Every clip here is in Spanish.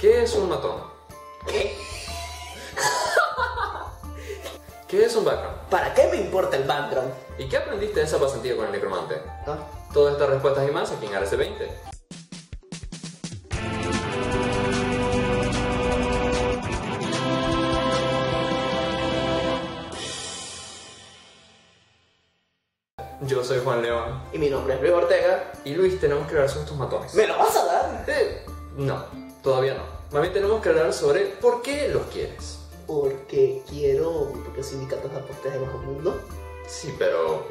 ¿Qué es un matón? ¿Qué? ¿Qué es un background? ¿Para qué me importa el background? ¿Y qué aprendiste de esa pasantía con el necromante? ¿Ah? Todas estas respuestas y más aquí en RC20. Yo soy Juan León. Y mi nombre es Luis Ortega. Y Luis, tenemos que hablar sobre estos matones. ¿Me lo vas a dar? Eh, no, todavía no. Más bien tenemos que hablar sobre por qué los quieres. Porque quiero. Porque sindicatos de aportes de bajo mundo. Sí, pero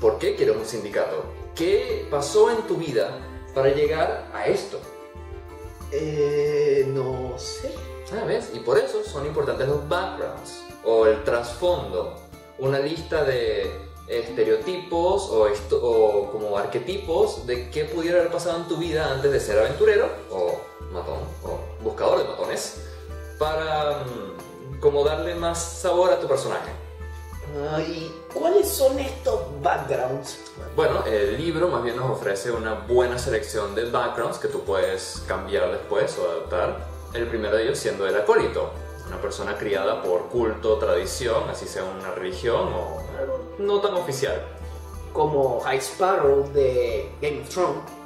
¿por qué quieres un sindicato? ¿Qué pasó en tu vida para llegar a esto? Eh. No sé. Ah, ¿ves? Y por eso son importantes los backgrounds o el trasfondo. Una lista de estereotipos o, esto- o como arquetipos de qué pudiera haber pasado en tu vida antes de ser aventurero o matón o buscador de matones para mm, como darle más sabor a tu personaje. Ah, ¿Y cuáles son estos backgrounds? Bueno, el libro más bien nos ofrece una buena selección de backgrounds que tú puedes cambiar después o adaptar. El primero de ellos siendo el acólito, una persona criada por culto, tradición, así sea una religión o no tan oficial. Como High Sparrow de Game of Thrones.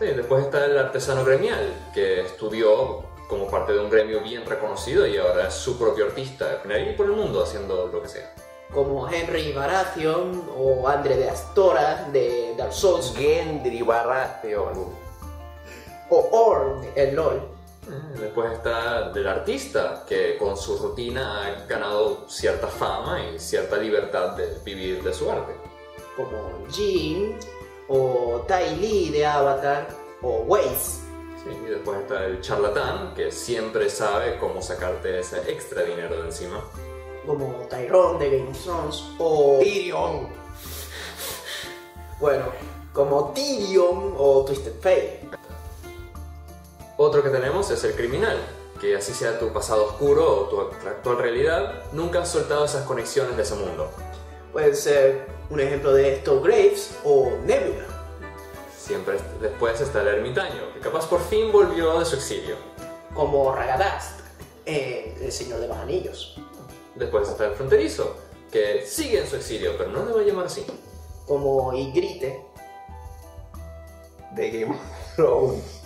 Sí, después está el artesano gremial, que estudió como parte de un gremio bien reconocido y ahora es su propio artista, ahí por el mundo haciendo lo que sea. Como Henry Baratheon o Andre de Astora de Dark Souls. Gendry Baratheon. O Orm el LOL. Eh, Después está del artista, que con su rutina ha ganado cierta fama y cierta libertad de vivir de su arte. Como Jin. O Tai Lee de Avatar. O Waze. Sí, y después está el charlatán, que siempre sabe cómo sacarte ese extra dinero de encima. Como Tyrone de Game of Thrones. O Tyrion. Bueno, como Tyrion o Twisted Fate. Otro que tenemos es el criminal, que así sea tu pasado oscuro o tu actual realidad, nunca has soltado esas conexiones de ese mundo. Puede ser un ejemplo de esto Graves o Nebula. Siempre después está el ermitaño, que capaz por fin volvió de su exilio. Como Ragadast en El Señor de los Anillos. Después está el fronterizo, que sigue en su exilio, pero no le va a llamar así. Como Ygritte. De Game of Thrones.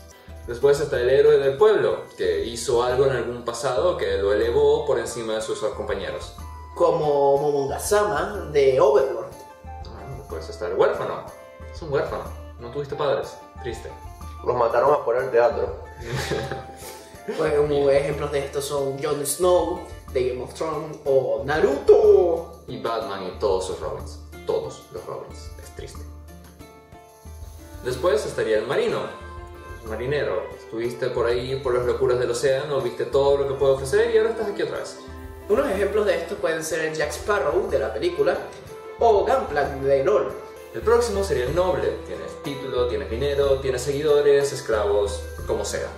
Después está el héroe del pueblo, que hizo algo en algún pasado que lo elevó por encima de sus compañeros. Como Momongasama de Overlord. Está el huérfano. Es un huérfano. No tuviste padres. Triste. Los mataron a por el teatro. Pues, como ejemplos de estos son Jon Snow de Game of Thrones o Naruto. Y Batman y todos sus Robins. Todos los Robins. Es triste. Después estaría el marino. Marinero. Estuviste por ahí por las locuras del océano, viste todo lo que puede ofrecer y ahora estás aquí otra vez. Unos ejemplos de estos pueden ser el Jack Sparrow de la película o Gunplank de LOL. El próximo sería el noble. Tienes título, tienes dinero, tienes seguidores, esclavos, como sea.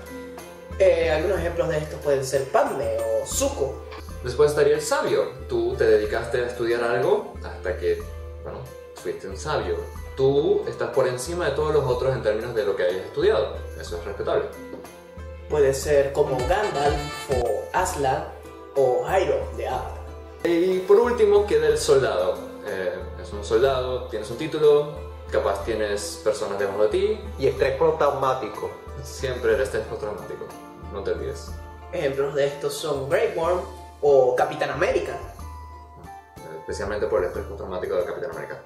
Eh, algunos ejemplos de estos pueden ser Padme o Zuko. Después estaría el sabio. Tú te dedicaste a estudiar algo hasta que, bueno, fuiste un sabio. Tú estás por encima de todos los otros en términos de lo que hayas estudiado. Eso es respetable. Puede ser como Gandalf o Aslan o Hyro de Avatar. Y por último queda el soldado. Eh, es un soldado, tienes un título, capaz tienes personas debajo de ti. Y estrés postraumático. Siempre el estrés postraumático. No te olvides. Ejemplos de estos son Grey Worm o Capitán América. Especialmente por el estrés postraumático de Capitán América.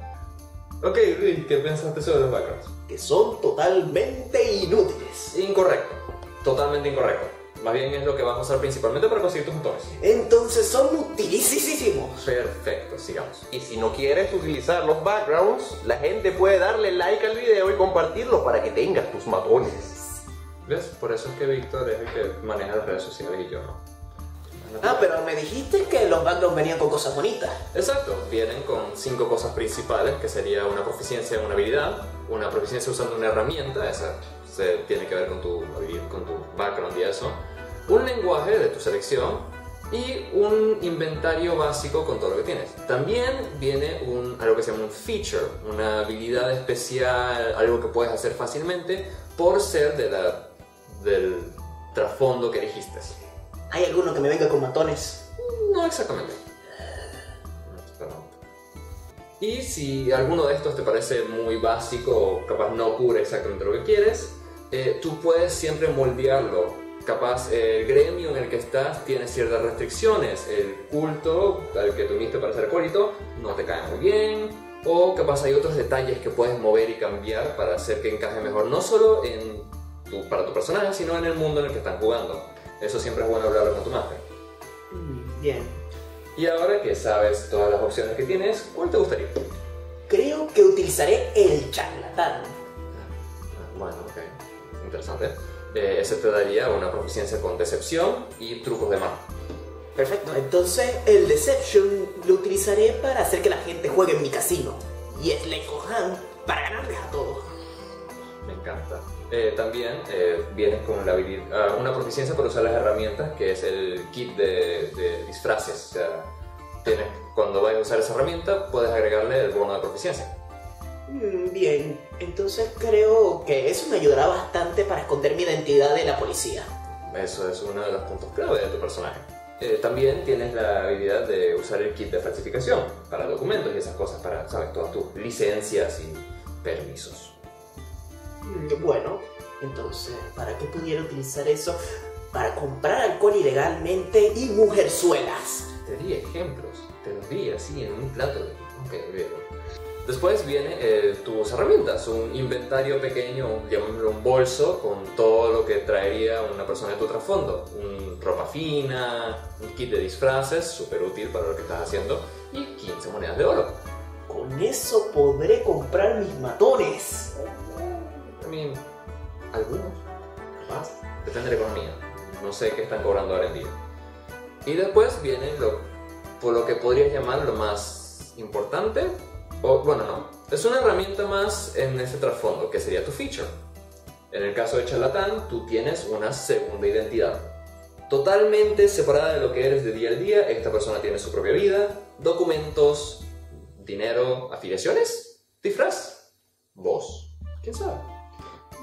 Ok, Luis, ¿qué pensaste sobre los backgrounds? que son totalmente inútiles. Incorrecto. Totalmente incorrecto. Más bien es lo que vas a usar principalmente para conseguir tus motores. Entonces son utilísimos. Perfecto, sigamos. Y si no quieres utilizar los backgrounds, la gente puede darle like al video y compartirlo para que tengas tus matones. ¿Ves? Por eso es que Víctor es el que maneja las redes sociales y yo no. Ah, pero me dijiste que los backgrounds venían con cosas bonitas. Exacto, vienen con cinco cosas principales, que sería una proficiencia en una habilidad, una proficiencia usando una herramienta, esa se tiene que ver con tu, con tu background y eso, un lenguaje de tu selección y un inventario básico con todo lo que tienes. También viene un, algo que se llama un feature, una habilidad especial, algo que puedes hacer fácilmente por ser de la, del trasfondo que elegiste. ¿Hay alguno que me venga con matones? No exactamente. Y si alguno de estos te parece muy básico o capaz no cubre exactamente lo que quieres, eh, tú puedes siempre moldearlo. Capaz el gremio en el que estás tiene ciertas restricciones. El culto al que te uniste para ser acólito no te cae muy bien. O capaz hay otros detalles que puedes mover y cambiar para hacer que encaje mejor. No solo en tu- para tu personaje, sino en el mundo en el que están jugando. Eso siempre es bueno hablarlo con tu máster. Mm, Bien. Y ahora que sabes todas las opciones que tienes, ¿cuál te gustaría? Creo que utilizaré el charlatán. Bueno, ok. Interesante. Eh, ese te daría una proficiencia con decepción y trucos de magia. Perfecto. Entonces, el Deception lo utilizaré para hacer que la gente juegue en mi casino. Y el Lecohan para ganarles a todos. Me encanta. Eh, también eh, vienes con la habili- ah, una proficiencia para usar las herramientas, que es el kit de, de disfraces. O sea, tienes, cuando vayas a usar esa herramienta, puedes agregarle el bono de proficiencia. Mm, Bien, entonces creo que eso me ayudará bastante para esconder mi identidad de la policía. Eso es uno de los puntos clave de tu personaje. Eh, también tienes la habilidad de usar el kit de falsificación para documentos y esas cosas, para, ¿sabes? Todas tus licencias y permisos. Mm, Bueno, entonces, ¿para qué pudiera utilizar eso? Para comprar alcohol ilegalmente y mujerzuelas. Te di ejemplos, te los di así en un plato. de- Ok, olvídalo. Después viene eh, tus herramientas, un inventario pequeño, llamémoslo un bolso, con todo lo que traería una persona de tu trasfondo. Un ropa fina, un kit de disfraces, súper útil para lo que estás haciendo, y 15 monedas de oro. Con eso podré comprar mis matones. I mean, algunos, más, depende de la economía. No sé qué están cobrando ahora en día. Y después viene lo, por lo que podrías llamar lo más importante, o bueno, no, es una herramienta más en ese trasfondo, que sería tu feature. En el caso de charlatán, tú tienes una segunda identidad. Totalmente separada de lo que eres de día al día, esta persona tiene su propia vida, documentos, dinero, afiliaciones, disfraz, voz, quién sabe.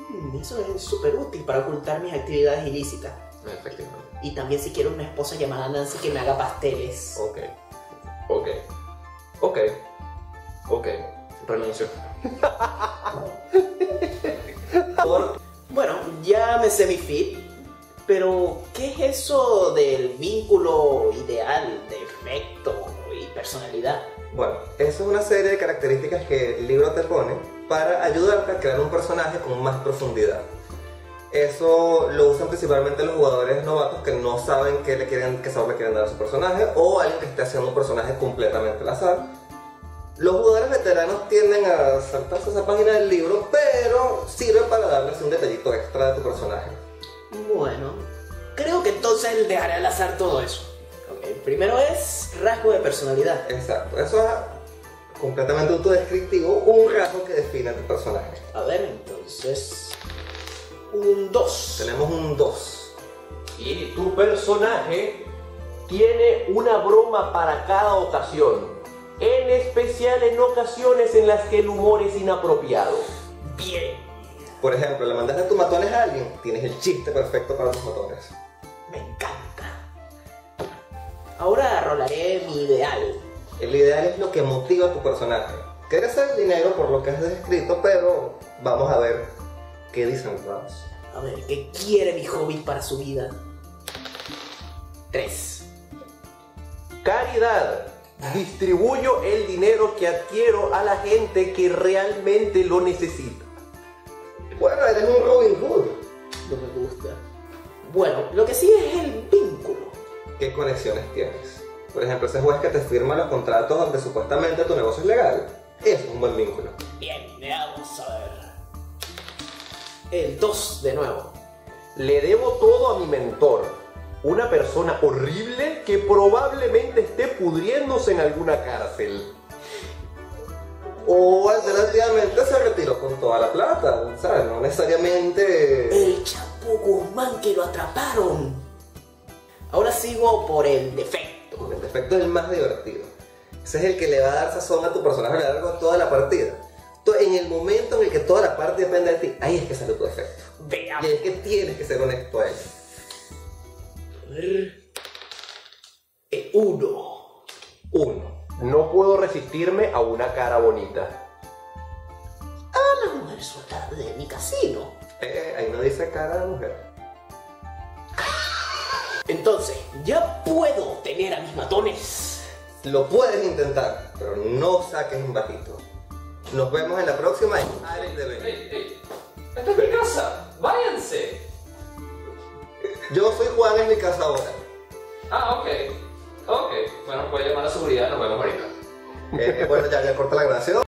Mm, eso es súper útil para ocultar mis actividades ilícitas. Efectivamente. Y también si quiero una esposa llamada Nancy que me haga pasteles. Ok. Ok. Ok. Ok. Renuncio. Bueno, ya me sé mi fit, pero ¿qué es eso del vínculo ideal de efecto y personalidad? Bueno, eso es una serie de características que el libro te pone para ayudarte a crear un personaje con más profundidad. Eso lo usan principalmente los jugadores novatos que no saben qué, le quieren, qué sabor le quieren dar a su personaje o alguien que esté haciendo un personaje completamente al azar. Los jugadores veteranos tienden a saltarse esa página del libro, pero sirve para darles un detallito extra de tu personaje. Bueno, creo que entonces dejaré al azar todo eso. Ok, primero es rasgo de personalidad. Exacto, eso es completamente autodescriptivo, un rasgo que define a tu personaje. A ver, entonces... Un 2. Tenemos un 2. Y tu personaje tiene una broma para cada ocasión. En especial en ocasiones en las que el humor es inapropiado. Bien, Por ejemplo, le mandaste tus matones a alguien, tienes el chiste perfecto para tus matones. me encanta. Ahora rolaré mi ideal. El ideal es lo que motiva a tu personaje. Quieres el dinero por lo que has descrito, pero vamos a ver qué dicen los dados. A ver, ¿qué quiere mi hobbit para su vida? 3. Caridad. Distribuyo el dinero que adquiero a la gente que realmente lo necesita. Bueno, eres un Robin Hood. No me gusta. Bueno, lo que sí es el vínculo. ¿Qué conexiones tienes? Por ejemplo, ese juez que te firma los contratos donde supuestamente tu negocio es legal. Es un buen vínculo. Bien, veamos a ver. El 2 de nuevo. Le debo todo a mi mentor. Una persona horrible que probablemente esté pudriéndose en alguna cárcel. O alternativamente se retiró con toda la plata, ¿sabes? No necesariamente... El Chapo Guzmán que lo atraparon. Ahora sigo por el defecto. El defecto es el más divertido. Ese es el que le va a dar sazón a tu personaje a lo largo de toda la partida. En el momento en el que toda la parte depende de ti, ahí es que sale tu defecto. Y Veamos. ahí es que tienes que ser honesto a él. Ver. Eh, uno. Uno. No puedo resistirme a una cara bonita. A la mujer suelta de mi casino. Eh, ahí no dice cara de mujer. Entonces, ya puedo tener a mis matones. Lo puedes intentar, pero no saques un bajito. Nos vemos en la próxima en Ares de Venus. ¡Ey, ey! ¡Esta es mi casa! ¡Váyanse! Yo soy Juan en mi casa ahora. Ah, ok. Ok. Bueno, voy a llamar a seguridad, nos vemos ahorita. Eh, bueno, ya, ya corta la grabación.